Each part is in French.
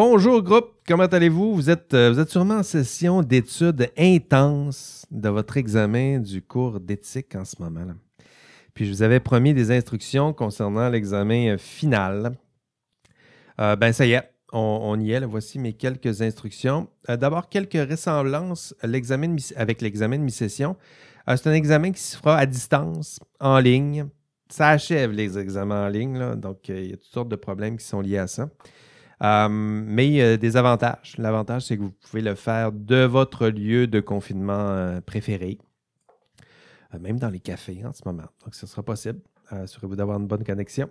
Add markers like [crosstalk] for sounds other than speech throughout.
Bonjour groupe, comment allez-vous? Vous êtes, euh, vous sûrement en session d'études intenses de votre examen du cours d'éthique en ce moment. là. Puis je vous avais promis des instructions concernant l'examen euh, final. Euh, ben ça y est, on, y est. Voici mes quelques instructions. D'abord, quelques ressemblances avec l'examen de mi-session. C'est un examen qui se fera à distance, en ligne. Ça achève les examens en ligne, donc il y a toutes sortes de problèmes qui sont liés à ça. Euh, mais il y a des avantages. L'avantage, c'est que vous pouvez le faire de votre lieu de confinement euh, préféré, Euh, même dans les cafés en ce moment. Donc, ce sera possible. Euh, Assurez-vous d'avoir une bonne connexion.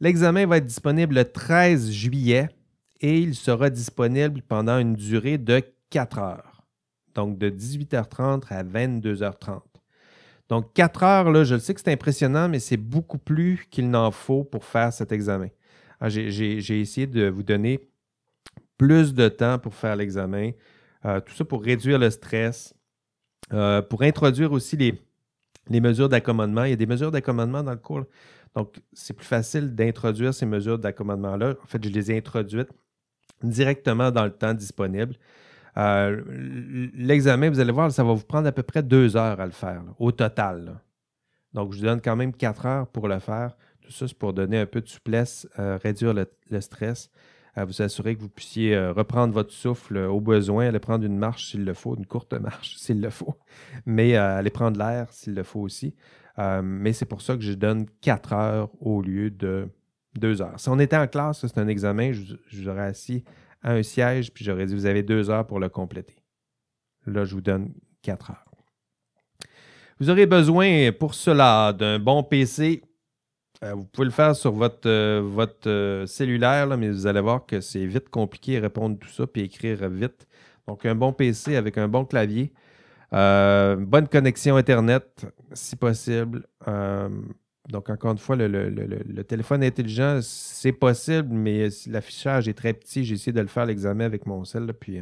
L'examen va être disponible le 13 juillet et il sera disponible pendant une durée de 4 heures. Donc, de 18h30 à 22h30. Donc, 4 heures, là, je le sais que c'est impressionnant, mais c'est beaucoup plus qu'il n'en faut pour faire cet examen. Ah, J'ai essayé de vous donner plus de temps pour faire l'examen. Euh, tout ça pour réduire le stress, euh, pour introduire aussi les, mesures d'accommodement. Il y a des mesures d'accommodement dans le cours. Donc, c'est plus facile d'introduire ces mesures d'accommodement-là. En fait, je les ai introduites directement dans le temps disponible. Euh, L'examen, vous allez voir, ça va vous prendre à peu près deux heures à le faire, au total. Donc, je vous donne quand même quatre heures pour le faire. Tout ça, c'est pour donner un peu de souplesse, euh, réduire le, stress, vous assurer que vous puissiez euh, reprendre votre souffle au besoin, aller prendre une marche s'il le faut, une courte [laughs] marche s'il le faut, mais euh, aller prendre l'air s'il le faut aussi. Mais c'est pour ça que je donne quatre heures au lieu de deux heures. Si on était en classe, c'est un examen, je, je vous aurais assis à un siège, puis j'aurais dit vous avez deux heures pour le compléter. Là, je vous donne quatre heures. Vous aurez besoin pour cela d'un bon PC. Euh, vous pouvez le faire sur votre, euh, votre euh, cellulaire, mais vous allez voir que c'est vite compliqué répondre tout ça puis écrire vite. Donc, un bon PC avec un bon clavier, bonne connexion Internet, si possible. Donc, encore une fois, le, téléphone intelligent, c'est possible, mais l'affichage est très petit. J'ai essayé de le faire l'examen avec mon cell, là, puis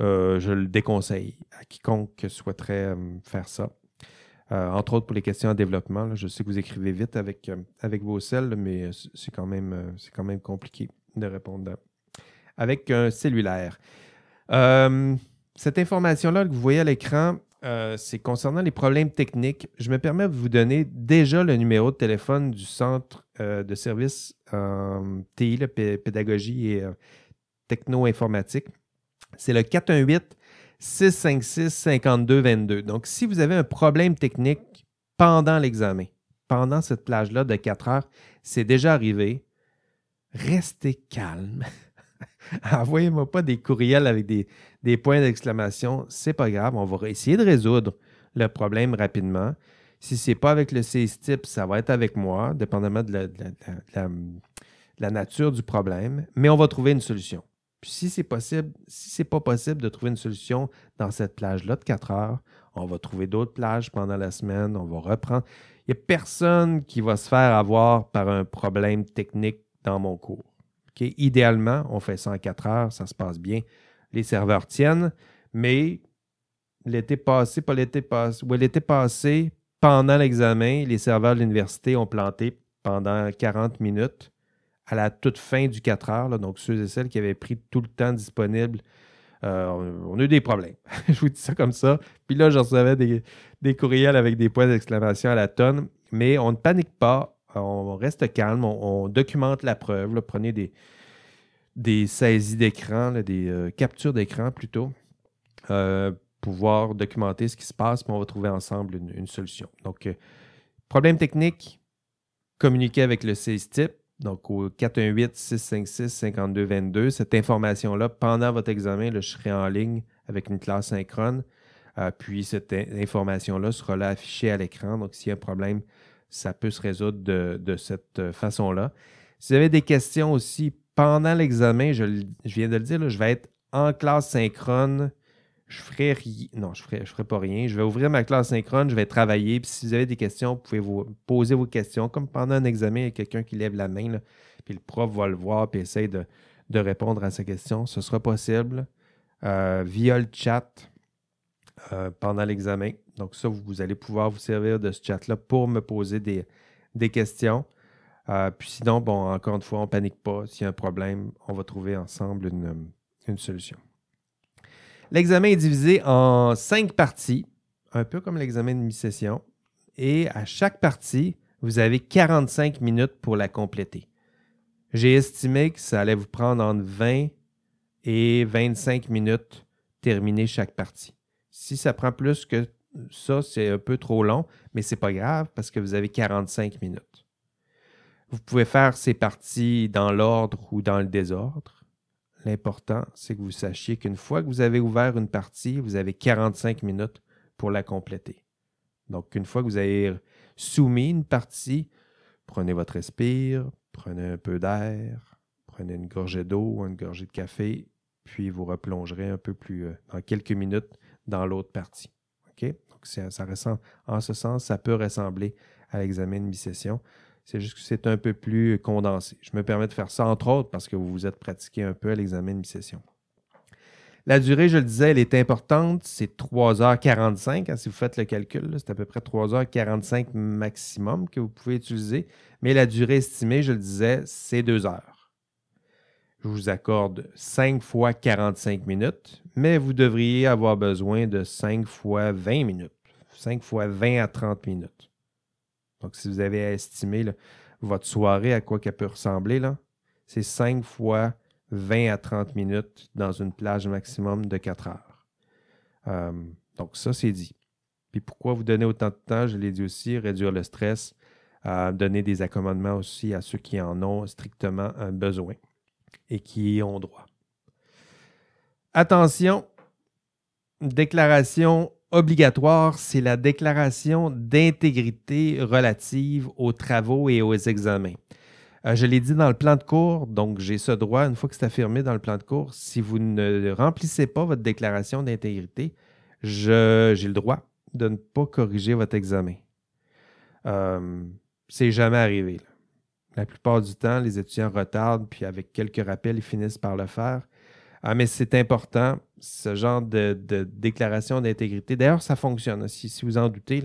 je le déconseille à quiconque souhaiterait faire ça. Euh, entre autres pour les questions en développement. je sais que vous écrivez vite avec, euh, avec vos celles, mais euh, c'est quand, même, c'est quand même compliqué de répondre avec un cellulaire. Cette information-là que vous voyez à l'écran, c'est concernant les problèmes techniques. Je me permets de vous donner déjà le numéro de téléphone du Centre de services TI, là, pé- pédagogie et techno-informatique. C'est le 418 656 5222. Donc, si vous avez un problème technique pendant l'examen, pendant cette plage-là de 4 heures, c'est déjà arrivé, restez calme. [laughs] Envoyez-moi pas des courriels avec des, des points d'exclamation. C'est pas grave, on va essayer de résoudre le problème rapidement. Si c'est pas avec le CISTIP, ça va être avec moi, dépendamment de la nature du problème, mais on va trouver une solution. Puis si c'est possible, si c'est pas possible de trouver une solution dans cette plage-là de 4 heures, on va trouver d'autres plages pendant la semaine, on va reprendre. Il n'y a personne qui va se faire avoir par un problème technique dans mon cours. Idéalement, on fait ça en 4 heures, ça se passe bien. Les serveurs tiennent, mais l'été passé, pas passé, l'été passé, pendant l'examen, les serveurs de l'université ont planté pendant 40 minutes à la toute fin du 4 heures. donc, ceux et celles qui avaient pris tout le temps disponible, euh, on, a eu des problèmes. [laughs] je vous dis ça comme ça. Puis là, je recevais des, courriels avec des points d'exclamation à la tonne. Mais on ne panique pas. On reste calme. On, documente la preuve. Prenez des, saisies d'écran, des euh, captures d'écran plutôt, euh, pouvoir documenter ce qui se passe, puis on va trouver ensemble une, une solution. Donc, euh, problème technique, communiquer avec le CISTIP, donc au 418-656-5222. Cette information-là, pendant votre examen, je serai en ligne avec une classe synchrone. Euh, puis cette in- information-là sera là affichée à l'écran. Donc, s'il y a un problème, ça peut se résoudre de, cette euh, façon-là. Si vous avez des questions aussi pendant l'examen, je, je viens de le dire, je vais être en classe synchrone. Je ferai rien. Non, je ferai, je ferai pas rien. Je vais ouvrir ma classe synchrone, je vais travailler. Puis si vous avez des questions, vous pouvez vous poser vos questions. Comme pendant un examen, il y a quelqu'un qui lève la main, puis le prof va le voir puis essaye de, de répondre à sa question. Ce sera possible euh, via le chat euh, pendant l'examen. Donc, ça, vous, vous allez pouvoir vous servir de ce chat-là pour me poser des, des questions. Euh, puis sinon, bon, encore une fois, on ne panique pas. S'il y a un problème, on va trouver ensemble une, une solution. L'examen est divisé en cinq parties, un peu comme l'examen de mi-session. Et à chaque partie, vous avez 45 minutes pour la compléter. J'ai estimé que ça allait vous prendre entre 20 et 25 minutes terminer chaque partie. Si ça prend plus que ça, c'est un peu trop long, mais ce n'est pas grave parce que vous avez 45 minutes. Vous pouvez faire ces parties dans l'ordre ou dans le désordre. L'important, c'est que vous sachiez qu'une fois que vous avez ouvert une partie, vous avez 45 minutes pour la compléter. Donc, une fois que vous avez soumis une partie, prenez votre respire, prenez un peu d'air, prenez une gorgée d'eau, une gorgée de café, puis vous replongerez un peu plus euh, dans quelques minutes dans l'autre partie. OK? Donc, ça, ressemble, en ce sens, ça peut ressembler à l'examen de mi-session. C'est juste que c'est un peu plus condensé. Je me permets de faire ça, entre autres, parce que vous vous êtes pratiqué un peu à l'examen de mi-session. La durée, je le disais, elle est importante. C'est 3h45. Hein, si vous faites le calcul, c'est à peu près 3h45 maximum que vous pouvez utiliser. Mais la durée estimée, je le disais, c'est 2 heures. Je vous accorde 5 fois 45 minutes, mais vous devriez avoir besoin de 5 fois 20 minutes. 5 fois 20 à 30 minutes. Donc, si vous avez estimé votre soirée à quoi qu'elle peut ressembler, c'est 5 fois 20 à 30 minutes dans une plage maximum de 4 heures. Euh, donc, ça, c'est dit. Puis pourquoi vous donner autant de temps? Je l'ai dit aussi, réduire le stress, euh, donner des accommodements aussi à ceux qui en ont strictement un besoin et qui y ont droit. Attention, déclaration obligatoire, c'est la déclaration d'intégrité relative aux travaux et aux examens. Euh, je l'ai dit dans le plan de cours, donc j'ai ce droit, une fois que c'est affirmé dans le plan de cours, si vous ne remplissez pas votre déclaration d'intégrité, j'ai le droit de ne pas corriger votre examen. Euh, c'est jamais arrivé. La plupart du temps, les étudiants retardent, puis avec quelques rappels, ils finissent par le faire. Ah, mais c'est important, ce genre de, déclaration d'intégrité. D'ailleurs, ça fonctionne, si, vous en doutez.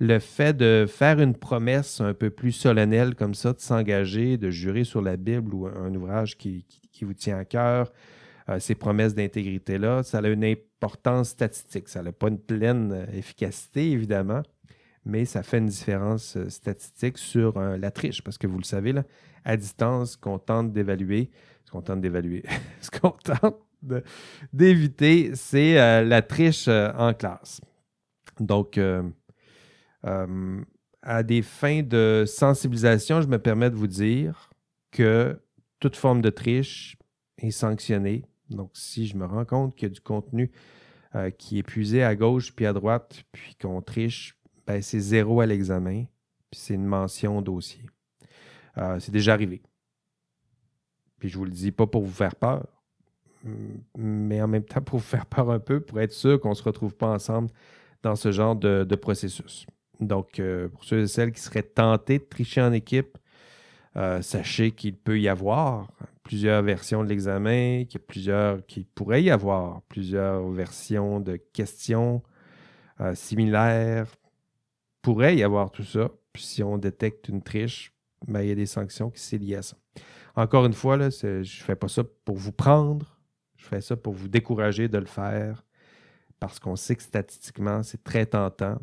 Le fait de faire une promesse un peu plus solennelle comme ça, de s'engager, de jurer sur la Bible ou un ouvrage qui, vous tient à cœur, euh, ces promesses d'intégrité-là, ça a une importance statistique. Ça n'a pas une pleine euh, efficacité, évidemment, mais ça fait une différence euh, statistique sur la triche, parce que vous le savez, là, à distance, qu'on tente d'évaluer, qu'on tente d'évaluer, [laughs] ce qu'on tente d'éviter, c'est euh, la triche euh, en classe. Donc, euh, à des fins de sensibilisation, je me permets de vous dire que toute forme de triche est sanctionnée. Donc, si je me rends compte qu'il y a du contenu qui est puisé à gauche puis à droite, puis qu'on triche, ben, c'est zéro à l'examen, puis c'est une mention au dossier. c'est déjà arrivé. Puis je vous le dis pas pour vous faire peur, mais en même temps pour vous faire peur un peu, pour être sûr qu'on ne se retrouve pas ensemble dans ce genre de, processus. Donc, euh, pour ceux et celles qui seraient tentés de tricher en équipe, euh, sachez qu'il peut y avoir plusieurs versions de l'examen, qu'il plusieurs, qu'il pourrait y avoir plusieurs versions de questions euh, similaires. Pourrait y avoir tout ça. Puis si on détecte une triche, ben, il y a des sanctions qui sont liées à ça. Encore une fois, je ne fais pas ça pour vous prendre, je fais ça pour vous décourager de le faire parce qu'on sait que statistiquement, c'est très tentant.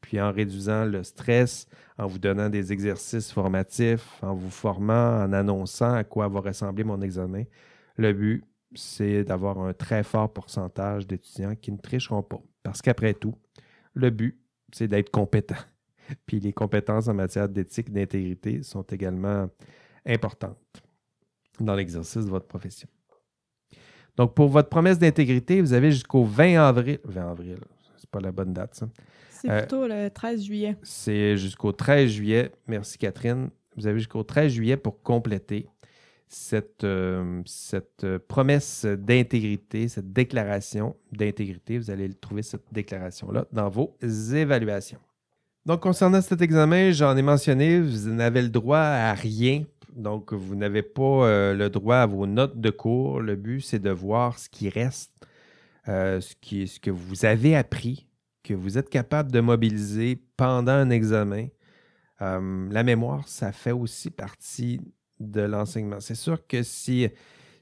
Puis en réduisant le stress, en vous donnant des exercices formatifs, en vous formant, en annonçant à quoi va ressembler mon examen, le but, c'est d'avoir un très fort pourcentage d'étudiants qui ne tricheront pas. Parce qu'après tout, le but, c'est d'être compétent. [laughs] Puis les compétences en matière d'éthique, d'intégrité sont également importante dans l'exercice de votre profession. Donc, pour votre promesse d'intégrité, vous avez jusqu'au 20 avril. 20 avril, c'est pas la bonne date, ça. C'est euh, plutôt le 13 juillet. C'est jusqu'au 13 juillet. Merci, Catherine. Vous avez jusqu'au 13 juillet pour compléter cette, euh, cette promesse d'intégrité, cette déclaration d'intégrité. Vous allez trouver cette déclaration-là dans vos évaluations. Donc, concernant cet examen, j'en ai mentionné, vous n'avez le droit à rien donc, vous n'avez pas euh, le droit à vos notes de cours. Le but, c'est de voir ce qui reste, euh, ce, que vous avez appris, que vous êtes capable de mobiliser pendant un examen la mémoire, ça fait aussi partie de l'enseignement. C'est sûr que si,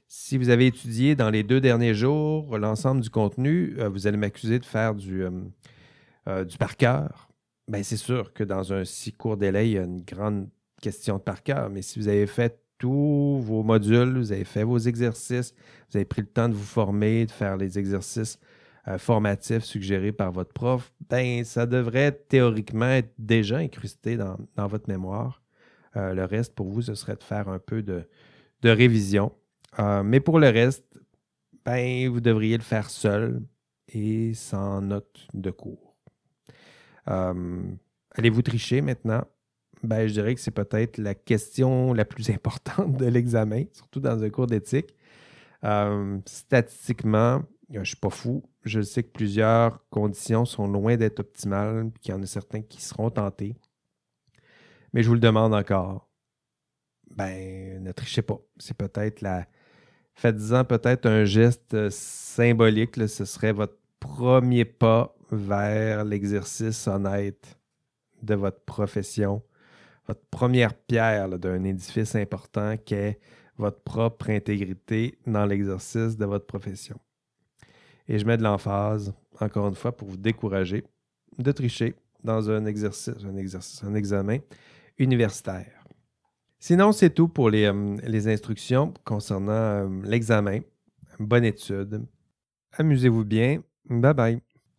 si vous avez étudié dans les deux derniers jours l'ensemble du contenu, vous allez m'accuser de faire du, du par cœur. Bien, c'est sûr que dans un si court délai, il y a une grande question de par cœur. Mais si vous avez fait tous vos modules, vous avez fait vos exercices, vous avez pris le temps de vous former, de faire les exercices euh, formatifs suggérés par votre prof, ben ça devrait théoriquement être déjà incrusté dans, votre mémoire. Euh, le reste, pour vous, ce serait de faire un peu de, révision. Euh, mais pour le reste, ben, vous devriez le faire seul et sans note de cours. Allez-vous tricher maintenant? Ben, je dirais que c'est peut-être la question la plus [laughs] importante de l'examen, surtout dans un cours d'éthique. Euh, statistiquement, je ne suis pas fou. Je sais que plusieurs conditions sont loin d'être optimales, qu'il y en a certains qui seront tentés. Mais je vous le demande encore. Ben, ne trichez pas. C'est peut-être la. Faites-en peut-être un geste symbolique. Ce serait votre premier pas vers l'exercice honnête de votre profession votre première pierre d'un édifice important qui est votre propre intégrité dans l'exercice de votre profession. Et je mets de l'emphase, encore une fois, pour vous décourager de tricher dans un exercice, un examen universitaire. Sinon, c'est tout pour les, euh, instructions concernant euh, l'examen. Bonne étude. Amusez-vous bien. Bye bye.